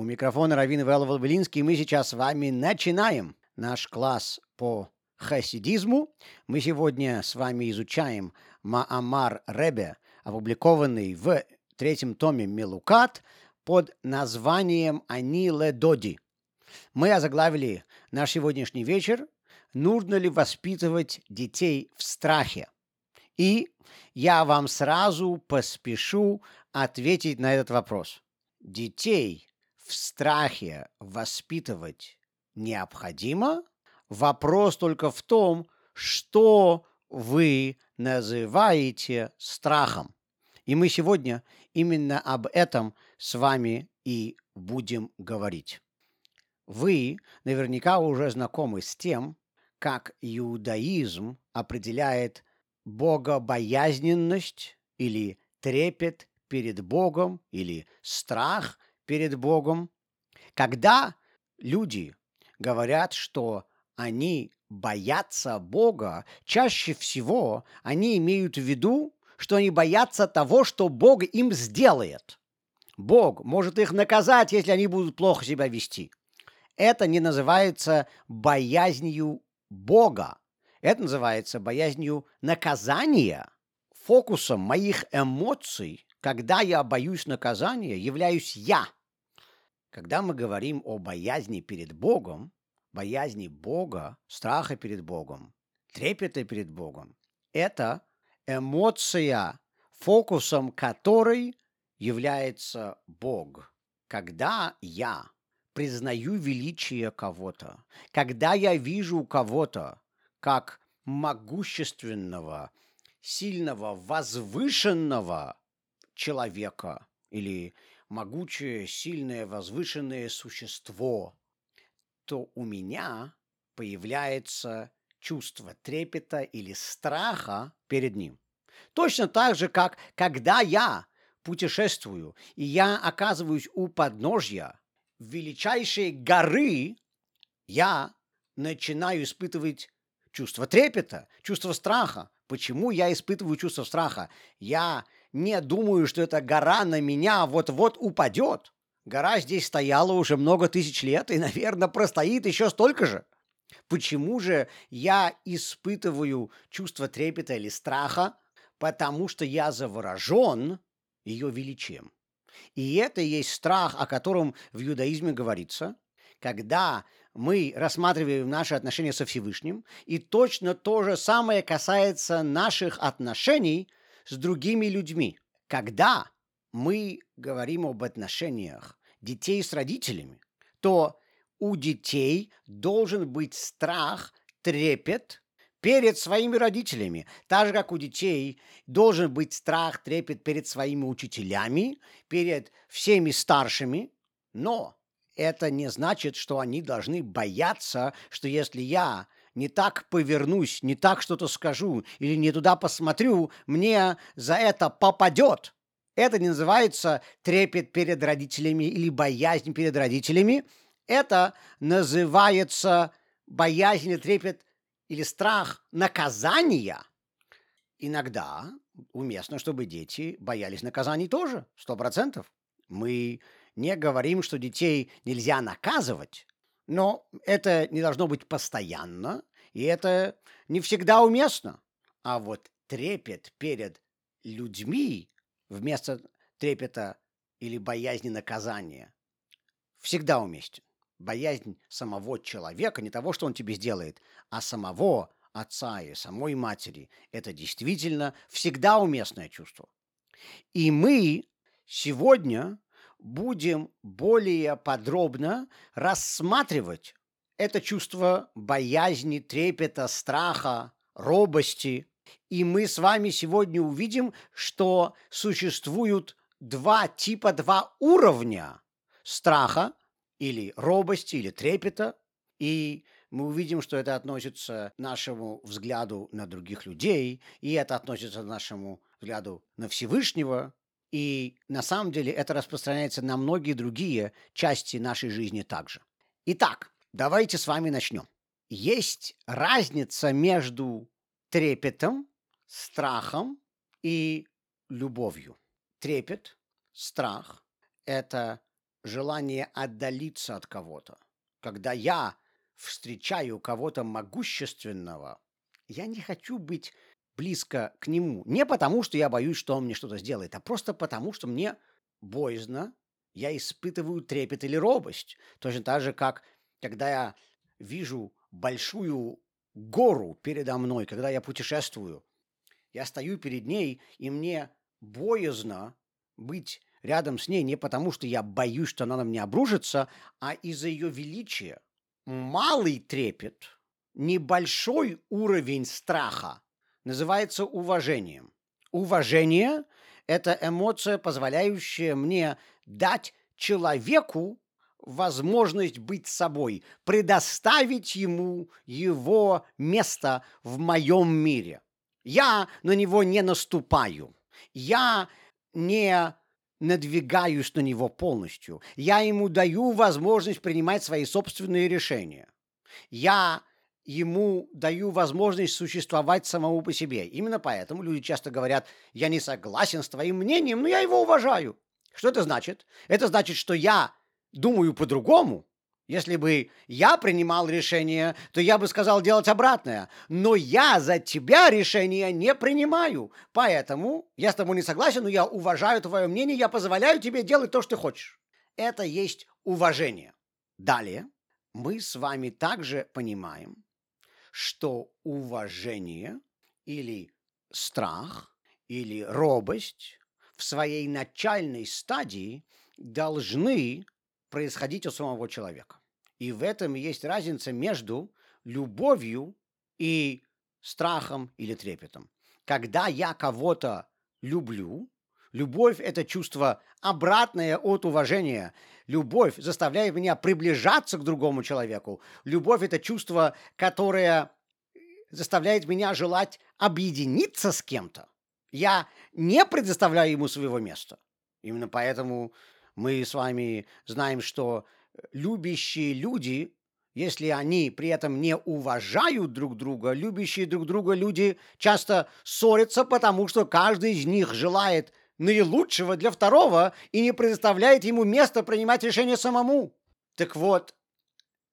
У микрофона Равин Ивайлов Волбелинский. Мы сейчас с вами начинаем наш класс по хасидизму. Мы сегодня с вами изучаем Маамар Ребе, опубликованный в третьем томе Мелукат под названием «Они Доди». Мы озаглавили наш сегодняшний вечер «Нужно ли воспитывать детей в страхе?» И я вам сразу поспешу ответить на этот вопрос. Детей в страхе воспитывать необходимо? Вопрос только в том, что вы называете страхом. И мы сегодня именно об этом с вами и будем говорить. Вы наверняка уже знакомы с тем, как иудаизм определяет богобоязненность или трепет перед Богом или страх перед Богом. Когда люди говорят, что они боятся Бога, чаще всего они имеют в виду, что они боятся того, что Бог им сделает. Бог может их наказать, если они будут плохо себя вести. Это не называется боязнью Бога. Это называется боязнью наказания. Фокусом моих эмоций, когда я боюсь наказания, являюсь я. Когда мы говорим о боязни перед Богом, боязни Бога, страха перед Богом, трепета перед Богом, это эмоция, фокусом которой является Бог. Когда я признаю величие кого-то, когда я вижу кого-то как могущественного, сильного, возвышенного человека или могучее, сильное, возвышенное существо, то у меня появляется чувство трепета или страха перед ним. Точно так же, как когда я путешествую, и я оказываюсь у подножья величайшей горы, я начинаю испытывать чувство трепета, чувство страха. Почему я испытываю чувство страха? Я не думаю, что эта гора на меня вот-вот упадет. Гора здесь стояла уже много тысяч лет и, наверное, простоит еще столько же. Почему же я испытываю чувство трепета или страха? Потому что я заворожен ее величием. И это есть страх, о котором в иудаизме говорится, когда мы рассматриваем наши отношения со Всевышним, и точно то же самое касается наших отношений с другими людьми. Когда мы говорим об отношениях детей с родителями, то у детей должен быть страх, трепет перед своими родителями, так же, как у детей должен быть страх, трепет перед своими учителями, перед всеми старшими, но это не значит, что они должны бояться, что если я не так повернусь, не так что-то скажу или не туда посмотрю, мне за это попадет. Это не называется трепет перед родителями или боязнь перед родителями. Это называется боязнь, трепет или страх наказания. Иногда уместно, чтобы дети боялись наказаний тоже, сто процентов. Мы не говорим, что детей нельзя наказывать, но это не должно быть постоянно, и это не всегда уместно. А вот трепет перед людьми вместо трепета или боязни наказания всегда уместен. Боязнь самого человека, не того, что он тебе сделает, а самого отца и самой матери, это действительно всегда уместное чувство. И мы сегодня будем более подробно рассматривать это чувство боязни, трепета, страха, робости. И мы с вами сегодня увидим, что существуют два типа, два уровня страха или робости, или трепета. И мы увидим, что это относится к нашему взгляду на других людей, и это относится к нашему взгляду на Всевышнего, и на самом деле это распространяется на многие другие части нашей жизни также. Итак, давайте с вами начнем. Есть разница между трепетом, страхом и любовью. Трепет, страх – это желание отдалиться от кого-то. Когда я встречаю кого-то могущественного, я не хочу быть близко к нему. Не потому, что я боюсь, что он мне что-то сделает, а просто потому, что мне боязно, я испытываю трепет или робость. Точно так же, как когда я вижу большую гору передо мной, когда я путешествую. Я стою перед ней, и мне боязно быть рядом с ней не потому, что я боюсь, что она на меня обрушится, а из-за ее величия. Малый трепет, небольшой уровень страха называется уважением. Уважение – это эмоция, позволяющая мне дать человеку возможность быть собой, предоставить ему его место в моем мире. Я на него не наступаю. Я не надвигаюсь на него полностью. Я ему даю возможность принимать свои собственные решения. Я ему даю возможность существовать самому по себе. Именно поэтому люди часто говорят, я не согласен с твоим мнением, но я его уважаю. Что это значит? Это значит, что я думаю по-другому. Если бы я принимал решение, то я бы сказал делать обратное. Но я за тебя решение не принимаю. Поэтому я с тобой не согласен, но я уважаю твое мнение, я позволяю тебе делать то, что ты хочешь. Это есть уважение. Далее мы с вами также понимаем, что уважение или страх или робость в своей начальной стадии должны происходить у самого человека. И в этом есть разница между любовью и страхом или трепетом. Когда я кого-то люблю, любовь – это чувство обратное от уважения. Любовь заставляет меня приближаться к другому человеку. Любовь – это чувство, которое заставляет меня желать объединиться с кем-то. Я не предоставляю ему своего места. Именно поэтому мы с вами знаем, что любящие люди, если они при этом не уважают друг друга, любящие друг друга люди часто ссорятся, потому что каждый из них желает наилучшего для второго и не предоставляет ему место принимать решение самому. Так вот,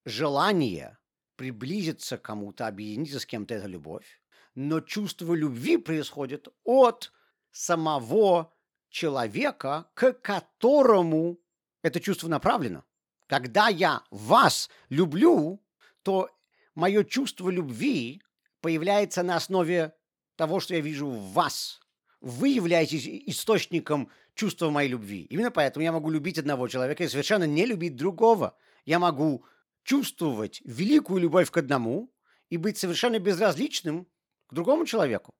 желание приблизиться к кому-то, объединиться с кем-то – это любовь, но чувство любви происходит от самого человека, к которому это чувство направлено. Когда я вас люблю, то мое чувство любви появляется на основе того, что я вижу в вас. Вы являетесь источником чувства моей любви. Именно поэтому я могу любить одного человека и совершенно не любить другого. Я могу чувствовать великую любовь к одному и быть совершенно безразличным к другому человеку.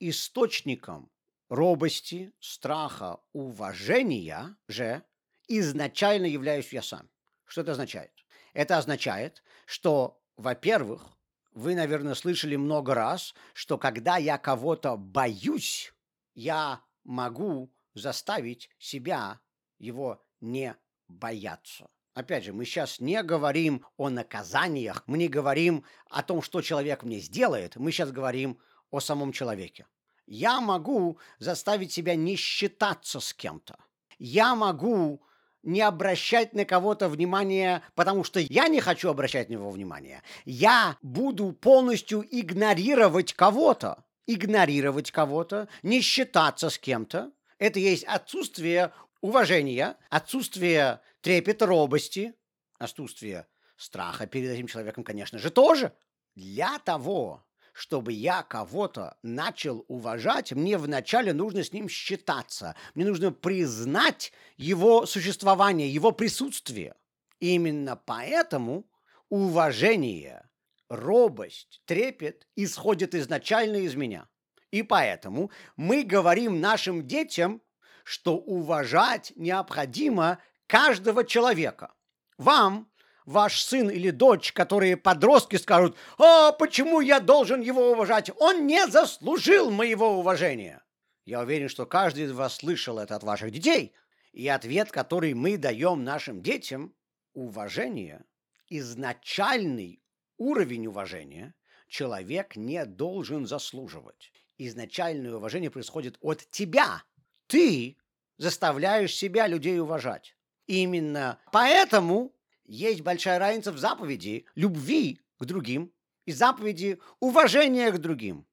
Источником робости, страха, уважения же изначально являюсь я сам. Что это означает? Это означает, что, во-первых, вы, наверное, слышали много раз, что когда я кого-то боюсь, я могу заставить себя его не бояться. Опять же, мы сейчас не говорим о наказаниях, мы не говорим о том, что человек мне сделает, мы сейчас говорим о самом человеке. Я могу заставить себя не считаться с кем-то. Я могу не обращать на кого-то внимания, потому что я не хочу обращать на него внимания. Я буду полностью игнорировать кого-то. Игнорировать кого-то, не считаться с кем-то. Это есть отсутствие уважения, отсутствие трепета, робости, отсутствие страха перед этим человеком, конечно же, тоже. Для того, чтобы я кого-то начал уважать, мне вначале нужно с ним считаться. Мне нужно признать его существование, его присутствие. Именно поэтому уважение, робость, трепет исходят изначально из меня. И поэтому мы говорим нашим детям, что уважать необходимо каждого человека. Вам ваш сын или дочь, которые подростки скажут, «А почему я должен его уважать? Он не заслужил моего уважения!» Я уверен, что каждый из вас слышал это от ваших детей. И ответ, который мы даем нашим детям, уважение, изначальный уровень уважения человек не должен заслуживать. Изначальное уважение происходит от тебя. Ты заставляешь себя людей уважать. Именно поэтому есть большая разница в заповеди любви к другим и заповеди уважения к другим.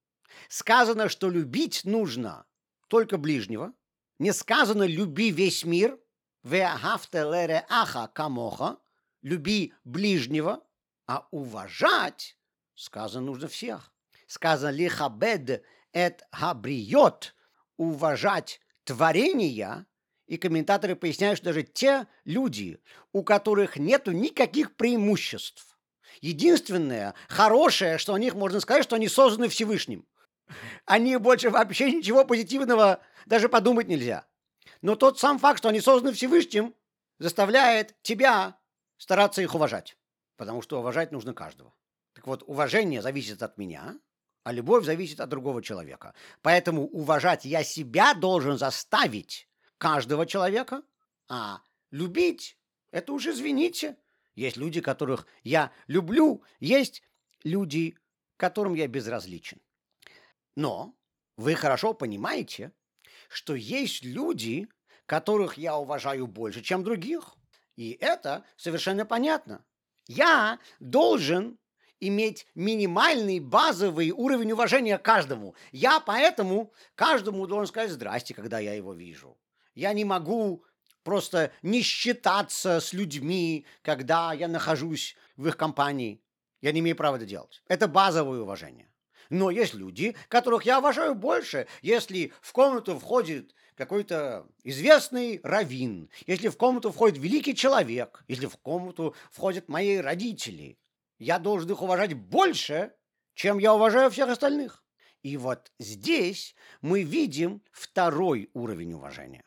Сказано, что любить нужно только ближнего. Не сказано «люби весь мир», аха камоха», «люби ближнего», а уважать сказано нужно всех. Сказано «лихабед эт хабриот» – уважать творения, и комментаторы поясняют, что даже те люди, у которых нет никаких преимуществ, единственное хорошее, что о них можно сказать, что они созданы Всевышним. Они больше вообще ничего позитивного даже подумать нельзя. Но тот сам факт, что они созданы Всевышним, заставляет тебя стараться их уважать. Потому что уважать нужно каждого. Так вот, уважение зависит от меня, а любовь зависит от другого человека. Поэтому уважать я себя должен заставить каждого человека, а любить – это уже, извините, есть люди, которых я люблю, есть люди, которым я безразличен. Но вы хорошо понимаете, что есть люди, которых я уважаю больше, чем других. И это совершенно понятно. Я должен иметь минимальный базовый уровень уважения каждому. Я поэтому каждому должен сказать «здрасте», когда я его вижу. Я не могу просто не считаться с людьми, когда я нахожусь в их компании. Я не имею права это делать. Это базовое уважение. Но есть люди, которых я уважаю больше. Если в комнату входит какой-то известный раввин, если в комнату входит великий человек, если в комнату входят мои родители, я должен их уважать больше, чем я уважаю всех остальных. И вот здесь мы видим второй уровень уважения.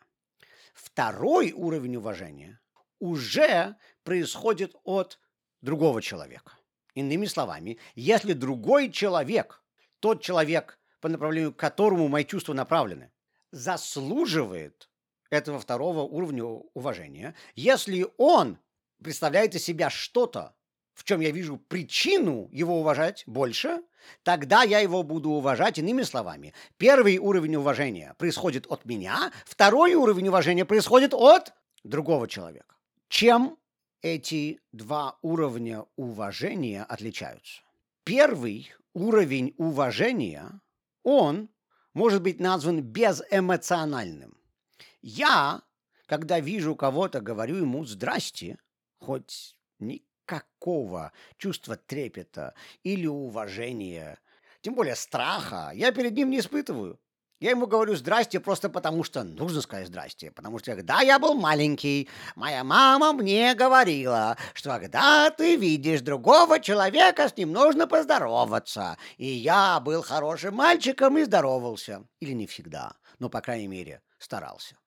Второй уровень уважения уже происходит от другого человека. Иными словами, если другой человек тот человек, по направлению к которому мои чувства направлены, заслуживает этого второго уровня уважения, если он представляет из себя что-то, в чем я вижу причину его уважать больше, тогда я его буду уважать иными словами. Первый уровень уважения происходит от меня, второй уровень уважения происходит от другого человека. Чем эти два уровня уважения отличаются? Первый уровень уважения, он может быть назван безэмоциональным. Я, когда вижу кого-то, говорю ему «здрасте», хоть никакого чувства трепета или уважения, тем более страха, я перед ним не испытываю. Я ему говорю «здрасте» просто потому, что нужно сказать «здрасте». Потому что когда я был маленький, моя мама мне говорила, что когда ты видишь другого человека, с ним нужно поздороваться. И я был хорошим мальчиком и здоровался. Или не всегда, но, по крайней мере, старался.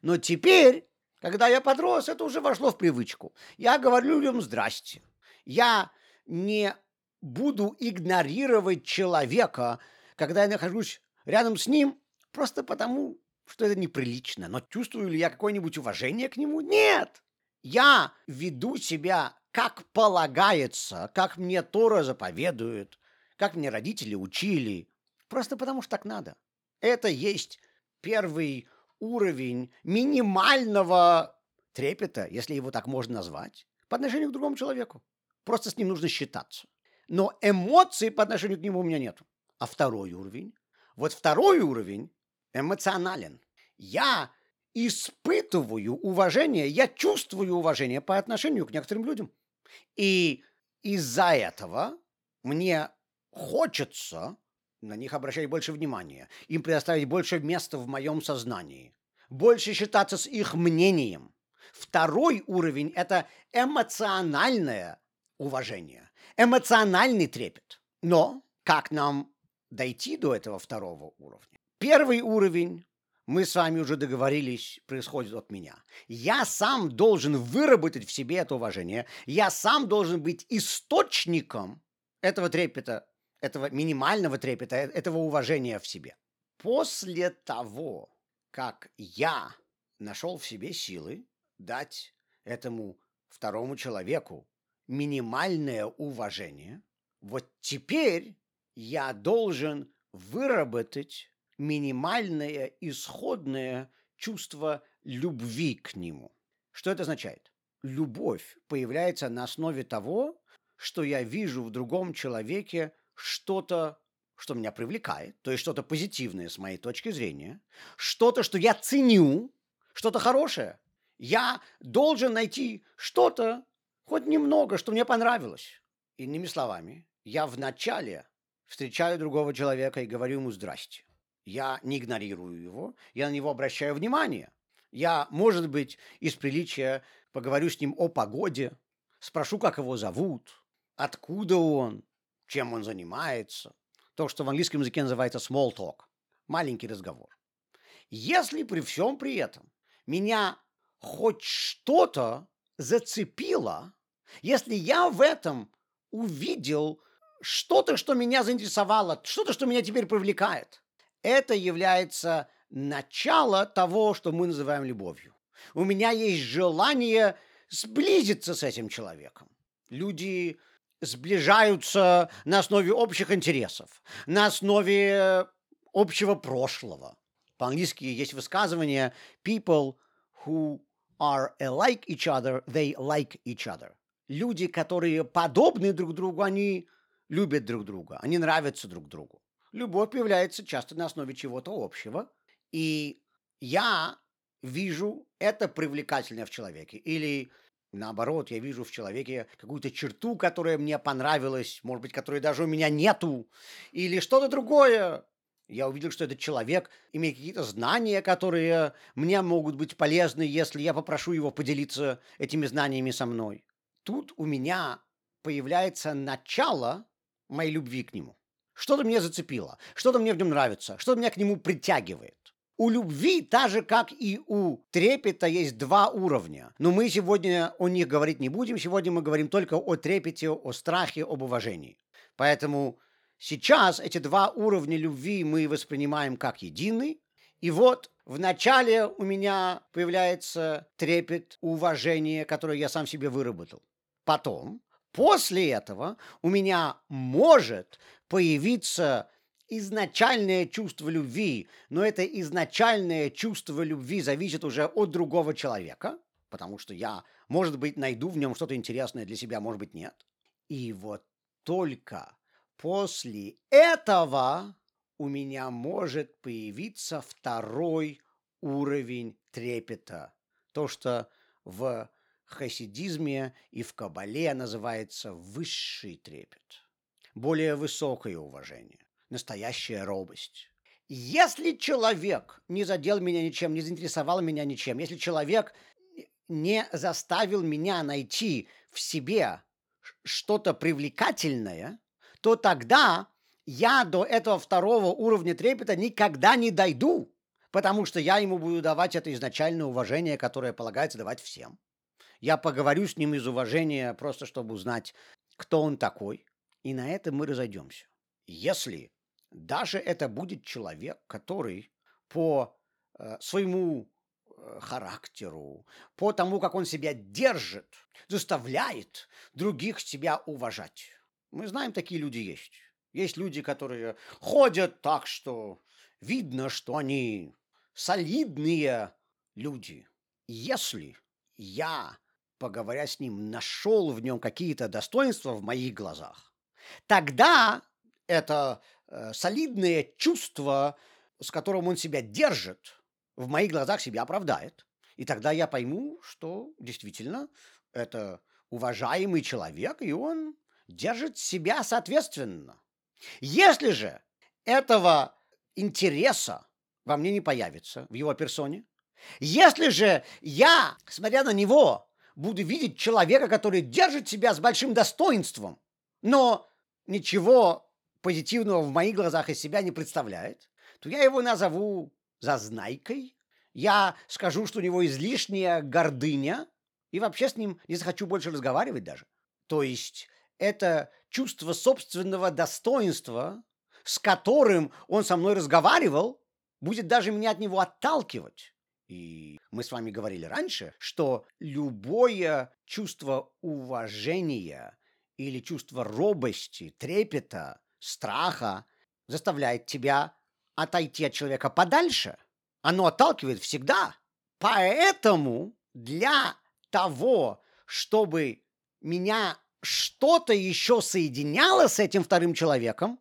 Но теперь, когда я подрос, это уже вошло в привычку. Я говорю людям «здрасте». Я не буду игнорировать человека, когда я нахожусь рядом с ним просто потому, что это неприлично. Но чувствую ли я какое-нибудь уважение к нему? Нет! Я веду себя как полагается, как мне Тора заповедует, как мне родители учили, просто потому что так надо. Это есть первый уровень минимального трепета, если его так можно назвать, по отношению к другому человеку. Просто с ним нужно считаться. Но эмоций по отношению к нему у меня нет. А второй уровень вот второй уровень эмоционален. Я испытываю уважение, я чувствую уважение по отношению к некоторым людям. И из-за этого мне хочется на них обращать больше внимания, им предоставить больше места в моем сознании, больше считаться с их мнением. Второй уровень – это эмоциональное уважение, эмоциональный трепет. Но как нам дойти до этого второго уровня. Первый уровень, мы с вами уже договорились, происходит от меня. Я сам должен выработать в себе это уважение. Я сам должен быть источником этого трепета, этого минимального трепета, э, этого уважения в себе. После того, как я нашел в себе силы дать этому второму человеку минимальное уважение, вот теперь я должен выработать минимальное исходное чувство любви к нему. Что это означает? Любовь появляется на основе того, что я вижу в другом человеке что-то, что меня привлекает, то есть что-то позитивное с моей точки зрения, что-то, что я ценю, что-то хорошее. Я должен найти что-то, хоть немного, что мне понравилось. Иными словами, я вначале встречаю другого человека и говорю ему «здрасте». Я не игнорирую его, я на него обращаю внимание. Я, может быть, из приличия поговорю с ним о погоде, спрошу, как его зовут, откуда он, чем он занимается. То, что в английском языке называется small talk. Маленький разговор. Если при всем при этом меня хоть что-то зацепило, если я в этом увидел что-то, что меня заинтересовало, что-то, что меня теперь привлекает, это является начало того, что мы называем любовью. У меня есть желание сблизиться с этим человеком. Люди сближаются на основе общих интересов, на основе общего прошлого. По-английски есть высказывание «people who are alike each other, they like each other». Люди, которые подобны друг другу, они любят друг друга, они нравятся друг другу. Любовь появляется часто на основе чего-то общего, и я вижу это привлекательное в человеке. Или наоборот, я вижу в человеке какую-то черту, которая мне понравилась, может быть, которой даже у меня нету, или что-то другое. Я увидел, что этот человек имеет какие-то знания, которые мне могут быть полезны, если я попрошу его поделиться этими знаниями со мной. Тут у меня появляется начало моей любви к нему. Что-то мне зацепило, что-то мне в нем нравится, что-то меня к нему притягивает. У любви, так же как и у трепета, есть два уровня. Но мы сегодня о них говорить не будем. Сегодня мы говорим только о трепете, о страхе, об уважении. Поэтому сейчас эти два уровня любви мы воспринимаем как единый. И вот в начале у меня появляется трепет, уважение, которое я сам себе выработал. Потом, после этого, у меня может появиться изначальное чувство любви, но это изначальное чувство любви зависит уже от другого человека, потому что я, может быть, найду в нем что-то интересное для себя, может быть, нет. И вот только после этого у меня может появиться второй уровень трепета. То, что в хасидизме и в кабале называется высший трепет, более высокое уважение настоящая робость. Если человек не задел меня ничем, не заинтересовал меня ничем, если человек не заставил меня найти в себе что-то привлекательное, то тогда я до этого второго уровня трепета никогда не дойду, потому что я ему буду давать это изначальное уважение, которое полагается давать всем. Я поговорю с ним из уважения, просто чтобы узнать, кто он такой, и на этом мы разойдемся. Если даже это будет человек, который по э, своему э, характеру, по тому, как он себя держит, заставляет других себя уважать. Мы знаем, такие люди есть. Есть люди, которые ходят так, что видно, что они солидные люди. Если я, поговоря с ним, нашел в нем какие-то достоинства в моих глазах, тогда это солидное чувство, с которым он себя держит, в моих глазах себя оправдает. И тогда я пойму, что действительно это уважаемый человек, и он держит себя соответственно. Если же этого интереса во мне не появится в его персоне, если же я, смотря на него, буду видеть человека, который держит себя с большим достоинством, но ничего позитивного в моих глазах из себя не представляет, то я его назову зазнайкой, я скажу, что у него излишняя гордыня, и вообще с ним не захочу больше разговаривать даже. То есть это чувство собственного достоинства, с которым он со мной разговаривал, будет даже меня от него отталкивать. И мы с вами говорили раньше, что любое чувство уважения или чувство робости, трепета страха заставляет тебя отойти от человека подальше. Оно отталкивает всегда. Поэтому для того, чтобы меня что-то еще соединяло с этим вторым человеком,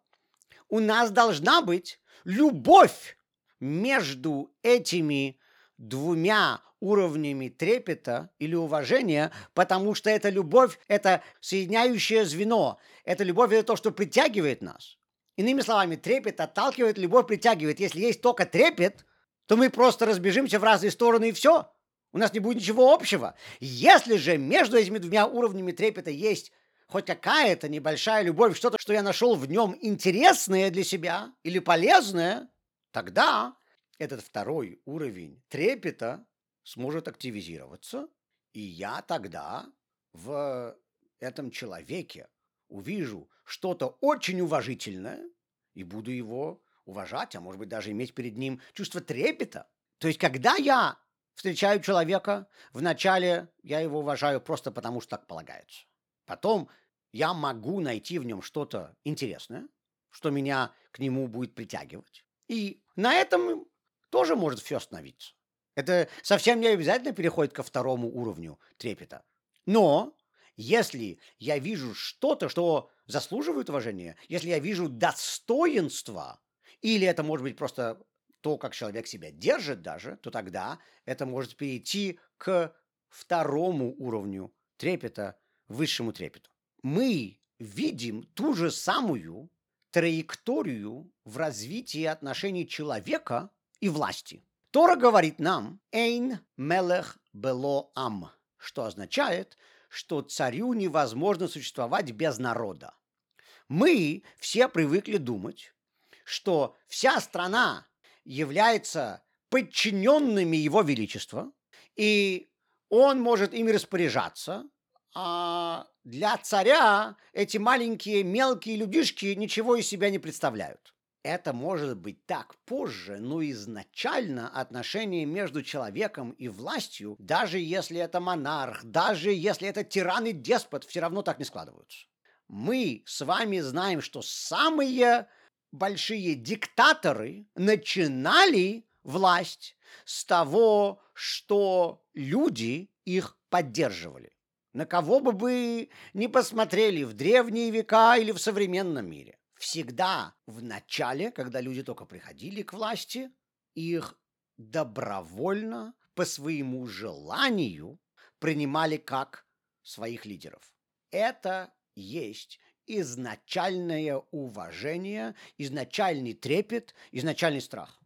у нас должна быть любовь между этими двумя уровнями трепета или уважения, потому что эта любовь – это соединяющее звено. Это любовь – это то, что притягивает нас. Иными словами, трепет отталкивает, любовь притягивает. Если есть только трепет, то мы просто разбежимся в разные стороны и все. У нас не будет ничего общего. Если же между этими двумя уровнями трепета есть хоть какая-то небольшая любовь, что-то, что я нашел в нем интересное для себя или полезное, тогда этот второй уровень трепета сможет активизироваться, и я тогда в этом человеке увижу что-то очень уважительное и буду его уважать, а может быть даже иметь перед ним чувство трепета. То есть, когда я встречаю человека, вначале я его уважаю просто потому, что так полагается. Потом я могу найти в нем что-то интересное, что меня к нему будет притягивать. И на этом тоже может все остановиться. Это совсем не обязательно переходит ко второму уровню трепета. Но если я вижу что-то, что заслуживает уважения, если я вижу достоинство, или это может быть просто то, как человек себя держит даже, то тогда это может перейти к второму уровню трепета, высшему трепету. Мы видим ту же самую траекторию в развитии отношений человека и власти. Тора говорит нам «Эйн мелех бело ам», что означает, что царю невозможно существовать без народа. Мы все привыкли думать, что вся страна является подчиненными его величества, и он может ими распоряжаться, а для царя эти маленькие мелкие людишки ничего из себя не представляют. Это может быть так позже, но изначально отношения между человеком и властью, даже если это монарх, даже если это тиран и деспот, все равно так не складываются. Мы с вами знаем, что самые большие диктаторы начинали власть с того, что люди их поддерживали. На кого бы вы ни посмотрели в древние века или в современном мире, всегда в начале, когда люди только приходили к власти, их добровольно, по своему желанию, принимали как своих лидеров. Это есть изначальное уважение, изначальный трепет, изначальный страх.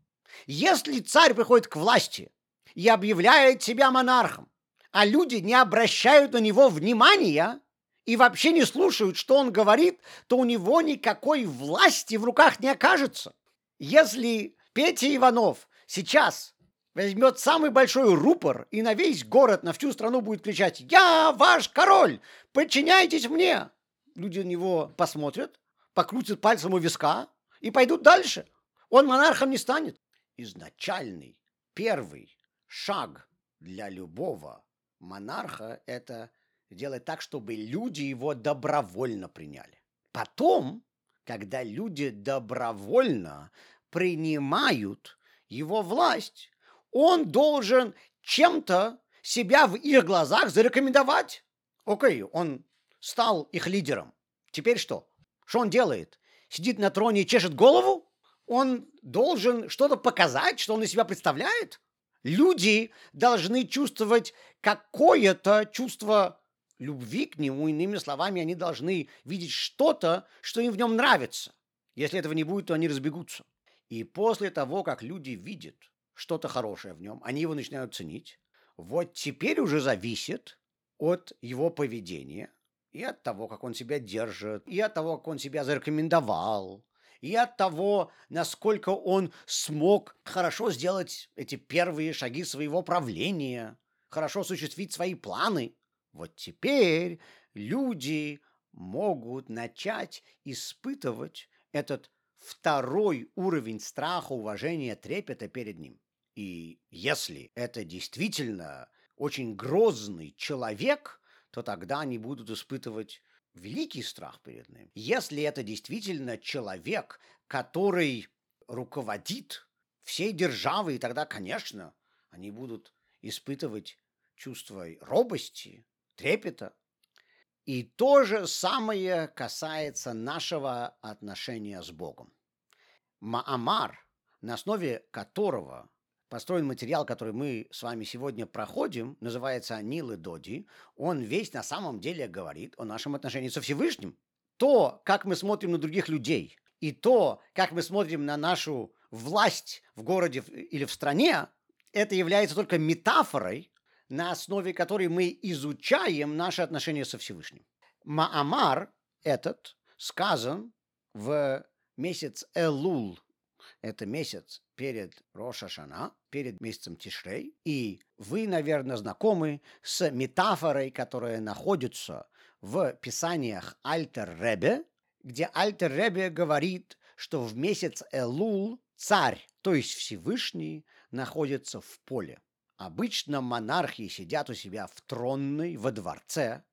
Если царь приходит к власти и объявляет себя монархом, а люди не обращают на него внимания и вообще не слушают, что он говорит, то у него никакой власти в руках не окажется. Если Петя Иванов сейчас возьмет самый большой рупор и на весь город, на всю страну будет кричать «Я ваш король! Подчиняйтесь мне!» люди на него посмотрят, покрутят пальцем у виска и пойдут дальше. Он монархом не станет. Изначальный, первый шаг для любого монарха – это делать так, чтобы люди его добровольно приняли. Потом, когда люди добровольно принимают его власть, он должен чем-то себя в их глазах зарекомендовать. Окей, он стал их лидером. Теперь что? Что он делает? Сидит на троне и чешет голову? Он должен что-то показать, что он из себя представляет? Люди должны чувствовать какое-то чувство любви к нему, иными словами, они должны видеть что-то, что им в нем нравится. Если этого не будет, то они разбегутся. И после того, как люди видят что-то хорошее в нем, они его начинают ценить. Вот теперь уже зависит от его поведения, и от того, как он себя держит, и от того, как он себя зарекомендовал, и от того, насколько он смог хорошо сделать эти первые шаги своего правления, хорошо осуществить свои планы. Вот теперь люди могут начать испытывать этот второй уровень страха, уважения, трепета перед ним. И если это действительно очень грозный человек – то тогда они будут испытывать великий страх перед ним. Если это действительно человек, который руководит всей державой, тогда, конечно, они будут испытывать чувство робости, трепета. И то же самое касается нашего отношения с Богом. Маамар, на основе которого построен материал, который мы с вами сегодня проходим, называется Нил и Доди, он весь на самом деле говорит о нашем отношении со Всевышним. То, как мы смотрим на других людей, и то, как мы смотрим на нашу власть в городе или в стране, это является только метафорой, на основе которой мы изучаем наши отношения со Всевышним. Маамар этот сказан в месяц Элул, это месяц перед Роша Шана, перед месяцем Тишрей, и вы, наверное, знакомы с метафорой, которая находится в писаниях Альтер Ребе, где Альтер Ребе говорит, что в месяц Элул царь, то есть Всевышний, находится в поле. Обычно монархи сидят у себя в тронной, во дворце,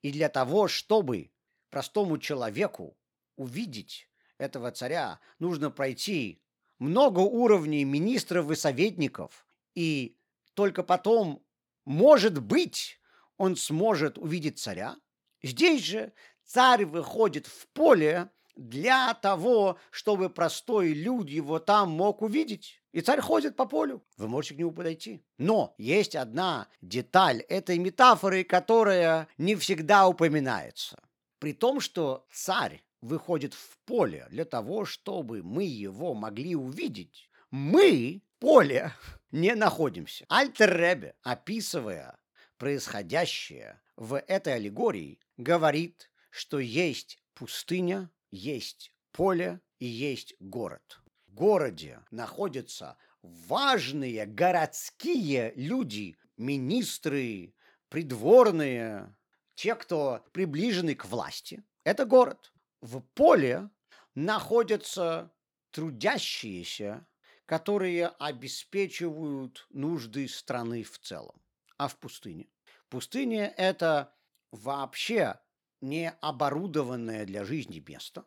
и для того, чтобы простому человеку увидеть этого царя, нужно пройти много уровней министров и советников, и только потом, может быть, он сможет увидеть царя. Здесь же царь выходит в поле для того, чтобы простой люд его там мог увидеть. И царь ходит по полю. Вы можете к нему подойти. Но есть одна деталь этой метафоры, которая не всегда упоминается. При том, что царь выходит в поле для того, чтобы мы его могли увидеть, мы поле не находимся. Альтер-Ребе, описывая происходящее в этой аллегории, говорит, что есть пустыня, есть поле и есть город. Городе находятся важные городские люди, министры, придворные, те, кто приближены к власти. Это город в поле находятся трудящиеся, которые обеспечивают нужды страны в целом. А в пустыне? Пустыня – это вообще не оборудованное для жизни место.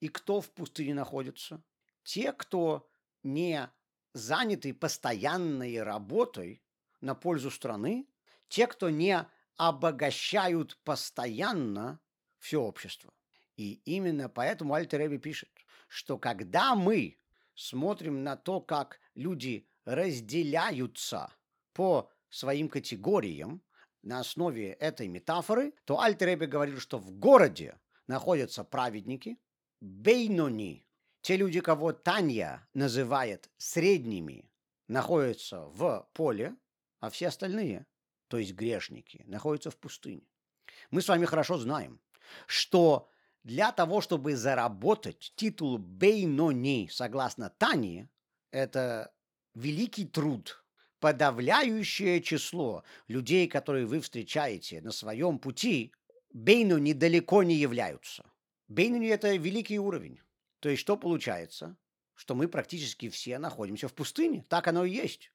И кто в пустыне находится? Те, кто не заняты постоянной работой на пользу страны, те, кто не обогащают постоянно все общество. И именно поэтому Альтер пишет, что когда мы смотрим на то, как люди разделяются по своим категориям на основе этой метафоры, то Альтер говорил, что в городе находятся праведники, бейнони, те люди, кого Таня называет средними, находятся в поле, а все остальные, то есть грешники, находятся в пустыне. Мы с вами хорошо знаем, что для того, чтобы заработать титул Бейнони, согласно Тане, это великий труд, подавляющее число людей, которые вы встречаете на своем пути, Бейнони далеко не являются. Бейнони – это великий уровень. То есть что получается? Что мы практически все находимся в пустыне. Так оно и есть.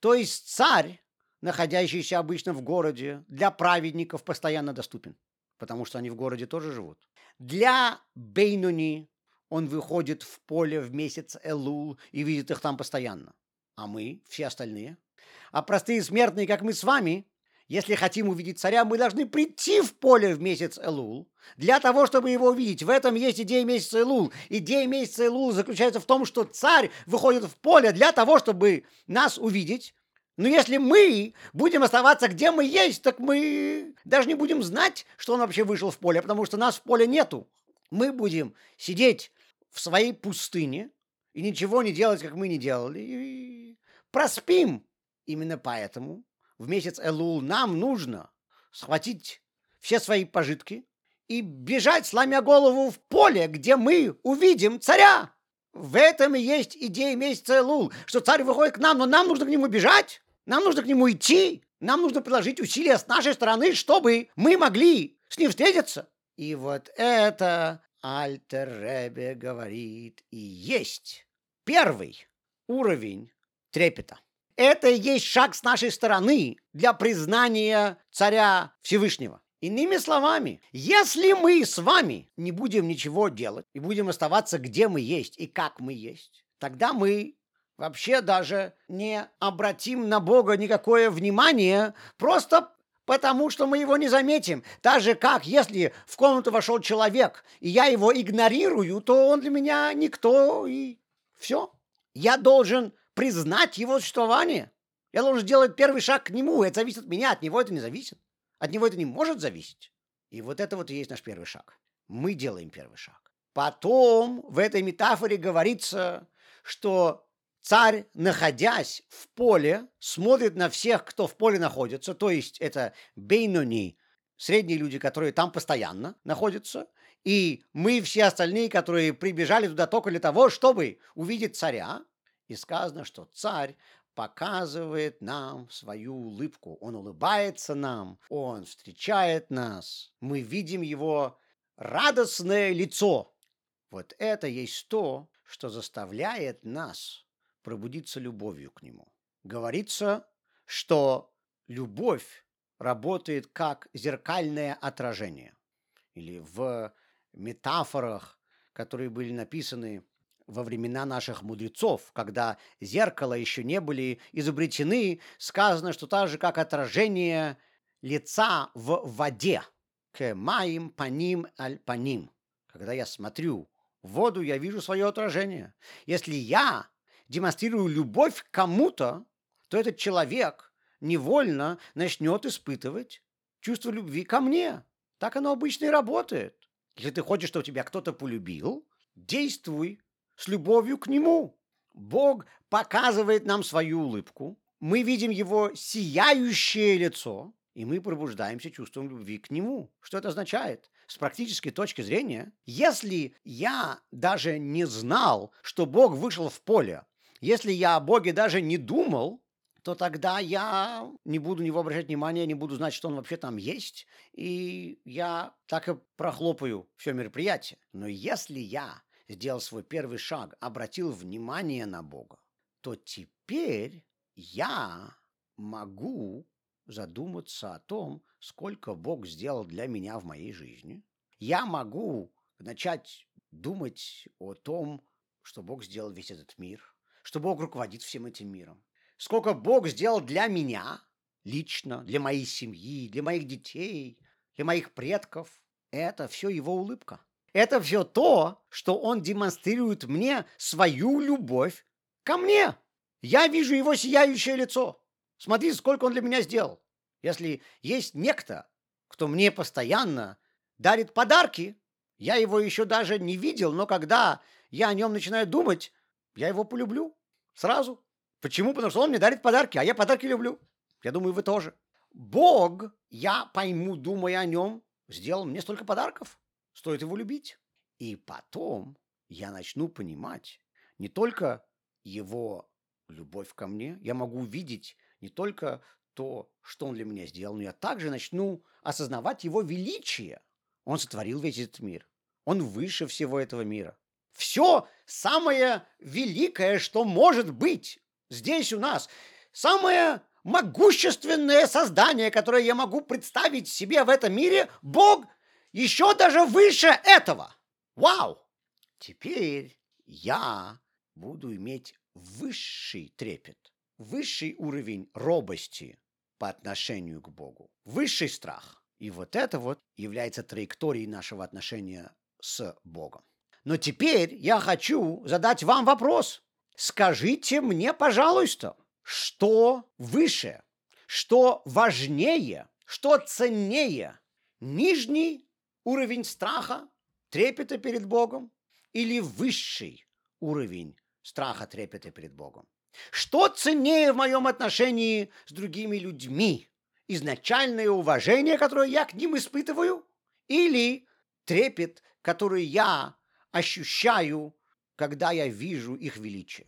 То есть царь, находящийся обычно в городе, для праведников постоянно доступен потому что они в городе тоже живут. Для Бейнуни он выходит в поле в месяц Элул и видит их там постоянно. А мы, все остальные. А простые смертные, как мы с вами, если хотим увидеть царя, мы должны прийти в поле в месяц Элул для того, чтобы его увидеть. В этом есть идея месяца Элул. Идея месяца Элул заключается в том, что царь выходит в поле для того, чтобы нас увидеть, но если мы будем оставаться, где мы есть, так мы даже не будем знать, что он вообще вышел в поле, потому что нас в поле нету. Мы будем сидеть в своей пустыне и ничего не делать, как мы не делали, и проспим. Именно поэтому в месяц Элул нам нужно схватить все свои пожитки и бежать, сломя голову в поле, где мы увидим царя. В этом и есть идея месяца Элул, что царь выходит к нам, но нам нужно к нему бежать. Нам нужно к нему идти, нам нужно приложить усилия с нашей стороны, чтобы мы могли с ним встретиться. И вот это Альтер Ребе говорит и есть первый уровень трепета. Это и есть шаг с нашей стороны для признания царя Всевышнего. Иными словами, если мы с вами не будем ничего делать и будем оставаться, где мы есть и как мы есть, тогда мы вообще даже не обратим на Бога никакое внимание, просто потому что мы его не заметим. Так же, как если в комнату вошел человек, и я его игнорирую, то он для меня никто, и все. Я должен признать его существование. Я должен сделать первый шаг к нему. Это зависит от меня, от него это не зависит. От него это не может зависеть. И вот это вот и есть наш первый шаг. Мы делаем первый шаг. Потом в этой метафоре говорится, что царь, находясь в поле, смотрит на всех, кто в поле находится, то есть это бейнони, средние люди, которые там постоянно находятся, и мы все остальные, которые прибежали туда только для того, чтобы увидеть царя. И сказано, что царь показывает нам свою улыбку. Он улыбается нам, он встречает нас. Мы видим его радостное лицо. Вот это есть то, что заставляет нас пробудиться любовью к нему. Говорится, что любовь работает как зеркальное отражение. Или в метафорах, которые были написаны во времена наших мудрецов, когда зеркала еще не были изобретены, сказано, что так же, как отражение лица в воде, к маим паним аль паним. Когда я смотрю в воду, я вижу свое отражение. Если я демонстрирую любовь к кому-то, то этот человек невольно начнет испытывать чувство любви ко мне. Так оно обычно и работает. Если ты хочешь, чтобы тебя кто-то полюбил, действуй с любовью к Нему. Бог показывает нам свою улыбку, мы видим Его сияющее лицо, и мы пробуждаемся чувством любви к Нему. Что это означает? С практической точки зрения, если я даже не знал, что Бог вышел в поле, если я о Боге даже не думал, то тогда я не буду на него обращать внимания, не буду знать, что он вообще там есть, и я так и прохлопаю все мероприятие. Но если я сделал свой первый шаг, обратил внимание на Бога, то теперь я могу задуматься о том, сколько Бог сделал для меня в моей жизни. Я могу начать думать о том, что Бог сделал весь этот мир, что Бог руководит всем этим миром. Сколько Бог сделал для меня лично, для моей семьи, для моих детей, для моих предков. Это все его улыбка. Это все то, что он демонстрирует мне свою любовь ко мне. Я вижу его сияющее лицо. Смотри, сколько он для меня сделал. Если есть некто, кто мне постоянно дарит подарки, я его еще даже не видел, но когда я о нем начинаю думать, я его полюблю сразу. Почему? Потому что он мне дарит подарки, а я подарки люблю. Я думаю, вы тоже. Бог, я пойму, думая о нем, сделал мне столько подарков. Стоит его любить. И потом я начну понимать не только его любовь ко мне, я могу увидеть не только то, что он для меня сделал, но я также начну осознавать его величие. Он сотворил весь этот мир. Он выше всего этого мира. Все самое великое, что может быть здесь у нас, самое могущественное создание, которое я могу представить себе в этом мире, Бог – еще даже выше этого. Вау! Теперь я буду иметь высший трепет, высший уровень робости по отношению к Богу, высший страх. И вот это вот является траекторией нашего отношения с Богом. Но теперь я хочу задать вам вопрос. Скажите мне, пожалуйста, что выше, что важнее, что ценнее, нижний уровень страха, трепета перед Богом или высший уровень страха, трепета перед Богом? Что ценнее в моем отношении с другими людьми? Изначальное уважение, которое я к ним испытываю? Или трепет, который я ощущаю, когда я вижу их величие?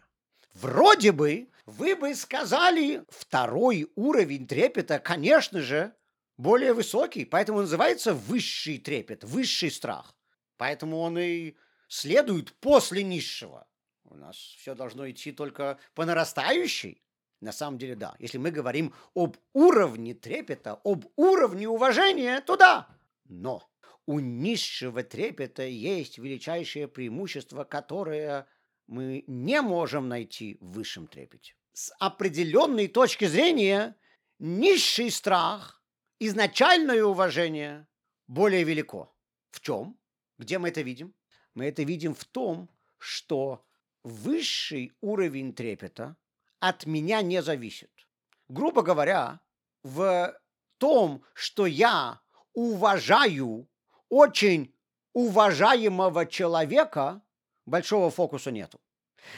Вроде бы вы бы сказали, второй уровень трепета, конечно же, более высокий, поэтому называется высший трепет, высший страх. Поэтому он и следует после низшего. У нас все должно идти только по нарастающей. На самом деле, да. Если мы говорим об уровне трепета, об уровне уважения, то да. Но у низшего трепета есть величайшее преимущество, которое мы не можем найти в высшем трепете. С определенной точки зрения низший страх, изначальное уважение более велико. В чем? Где мы это видим? Мы это видим в том, что высший уровень трепета от меня не зависит. Грубо говоря, в том, что я уважаю очень уважаемого человека, большого фокуса нету.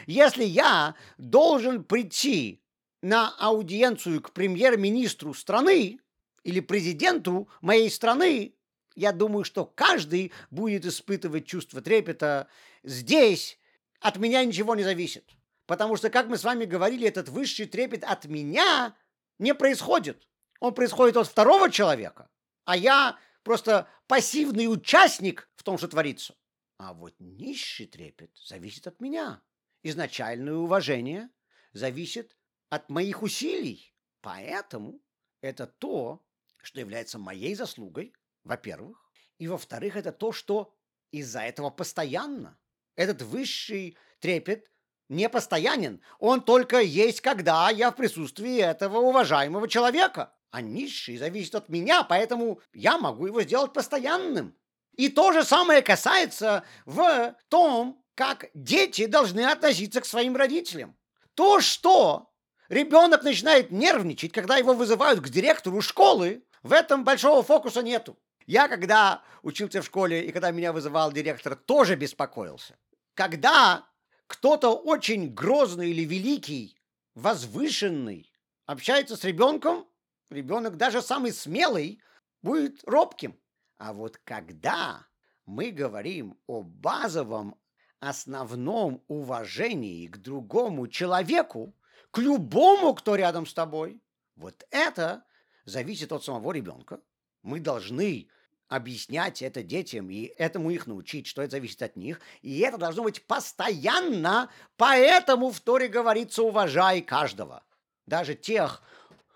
Если я должен прийти на аудиенцию к премьер-министру страны или президенту моей страны, я думаю, что каждый будет испытывать чувство трепета. Здесь от меня ничего не зависит. Потому что, как мы с вами говорили, этот высший трепет от меня не происходит. Он происходит от второго человека, а я просто пассивный участник в том, что творится. А вот низший трепет зависит от меня. Изначальное уважение зависит от моих усилий. Поэтому это то, что является моей заслугой, во-первых. И во-вторых, это то, что из-за этого постоянно. Этот высший трепет не постоянен. Он только есть, когда я в присутствии этого уважаемого человека. А низший зависит от меня, поэтому я могу его сделать постоянным. И то же самое касается в том, как дети должны относиться к своим родителям. То, что ребенок начинает нервничать, когда его вызывают к директору школы, в этом большого фокуса нету. Я, когда учился в школе и когда меня вызывал директор, тоже беспокоился. Когда кто-то очень грозный или великий, возвышенный, общается с ребенком, ребенок даже самый смелый будет робким. А вот когда мы говорим о базовом основном уважении к другому человеку, к любому, кто рядом с тобой, вот это зависит от самого ребенка. Мы должны объяснять это детям и этому их научить, что это зависит от них. И это должно быть постоянно, поэтому в Торе говорится «уважай каждого». Даже тех,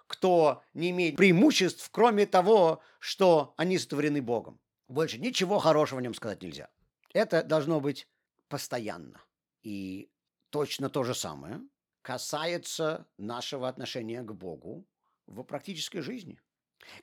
кто не имеет преимуществ, кроме того, что они сотворены Богом. Больше ничего хорошего о нем сказать нельзя. Это должно быть постоянно. И точно то же самое касается нашего отношения к Богу в практической жизни.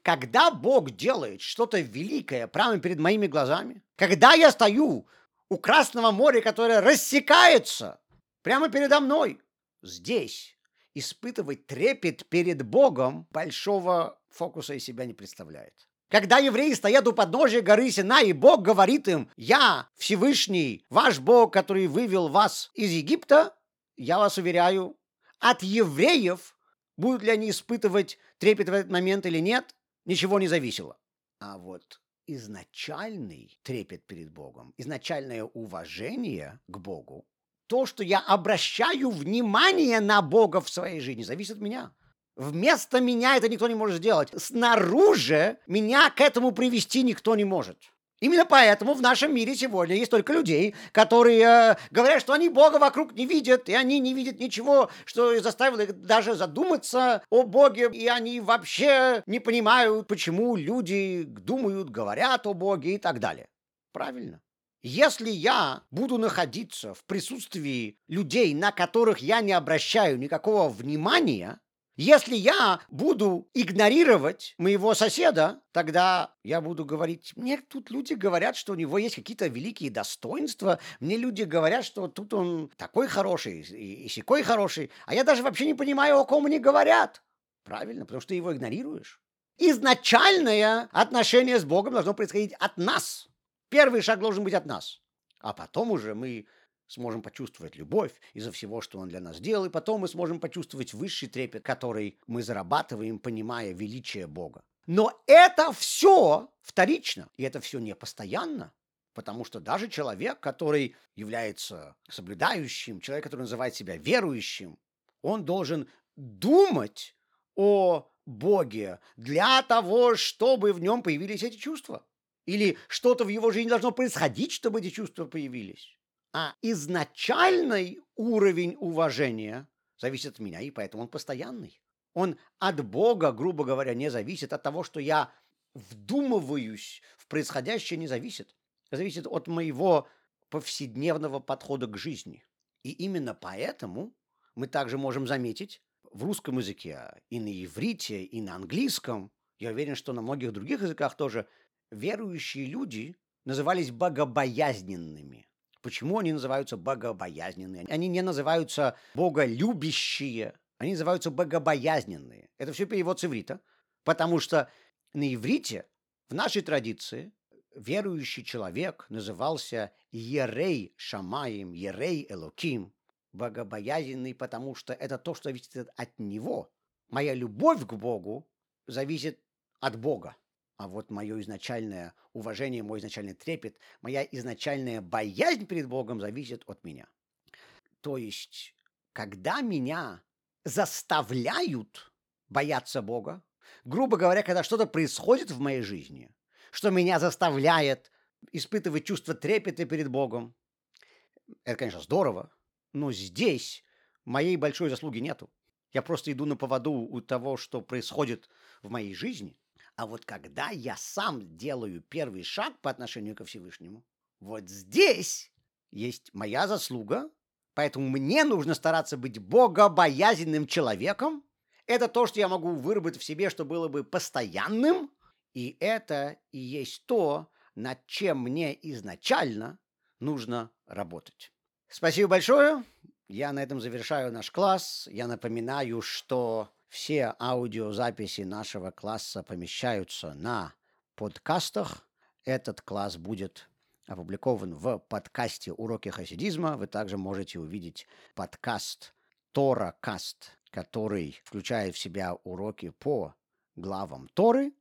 Когда Бог делает что-то великое прямо перед моими глазами, когда я стою у Красного моря, которое рассекается прямо передо мной, здесь испытывать трепет перед Богом большого фокуса из себя не представляет. Когда евреи стоят у подножия горы Сина, и Бог говорит им, «Я Всевышний, ваш Бог, который вывел вас из Египта», я вас уверяю, от евреев, будут ли они испытывать трепет в этот момент или нет, ничего не зависело. А вот изначальный трепет перед Богом, изначальное уважение к Богу, то, что я обращаю внимание на Бога в своей жизни, зависит от меня. Вместо меня это никто не может сделать. Снаружи меня к этому привести никто не может. Именно поэтому в нашем мире сегодня есть только людей, которые э, говорят, что они Бога вокруг не видят, и они не видят ничего, что заставило их даже задуматься о Боге, и они вообще не понимают, почему люди думают, говорят о Боге и так далее. Правильно. Если я буду находиться в присутствии людей, на которых я не обращаю никакого внимания, если я буду игнорировать моего соседа, тогда я буду говорить, мне тут люди говорят, что у него есть какие-то великие достоинства, мне люди говорят, что тут он такой хороший и, и сякой хороший, а я даже вообще не понимаю, о ком они говорят. Правильно, потому что ты его игнорируешь. Изначальное отношение с Богом должно происходить от нас. Первый шаг должен быть от нас. А потом уже мы сможем почувствовать любовь из-за всего, что Он для нас делал, и потом мы сможем почувствовать высший трепет, который мы зарабатываем, понимая величие Бога. Но это все вторично, и это все не постоянно. Потому что даже человек, который является соблюдающим, человек, который называет себя верующим, он должен думать о Боге для того, чтобы в нем появились эти чувства. Или что-то в его жизни должно происходить, чтобы эти чувства появились. А изначальный уровень уважения зависит от меня, и поэтому он постоянный. Он от Бога, грубо говоря, не зависит, от того, что я вдумываюсь в происходящее, не зависит. Зависит от моего повседневного подхода к жизни. И именно поэтому мы также можем заметить в русском языке, и на иврите, и на английском, я уверен, что на многих других языках тоже, верующие люди назывались богобоязненными. Почему они называются богобоязненные? Они не называются боголюбящие, они называются богобоязненные. Это все перевод с иврита, потому что на иврите в нашей традиции верующий человек назывался Ерей Шамаем, Ерей Элоким, богобоязненный, потому что это то, что зависит от него. Моя любовь к Богу зависит от Бога. А вот мое изначальное уважение, мой изначальный трепет, моя изначальная боязнь перед Богом зависит от меня. То есть, когда меня заставляют бояться Бога, грубо говоря, когда что-то происходит в моей жизни, что меня заставляет испытывать чувство трепета перед Богом, это, конечно, здорово, но здесь моей большой заслуги нету. Я просто иду на поводу у того, что происходит в моей жизни. А вот когда я сам делаю первый шаг по отношению ко Всевышнему, вот здесь есть моя заслуга, поэтому мне нужно стараться быть богобоязненным человеком. Это то, что я могу выработать в себе, что было бы постоянным, и это и есть то, над чем мне изначально нужно работать. Спасибо большое. Я на этом завершаю наш класс. Я напоминаю, что все аудиозаписи нашего класса помещаются на подкастах. Этот класс будет опубликован в подкасте «Уроки хасидизма». Вы также можете увидеть подкаст «Тора Каст», который включает в себя уроки по главам Торы.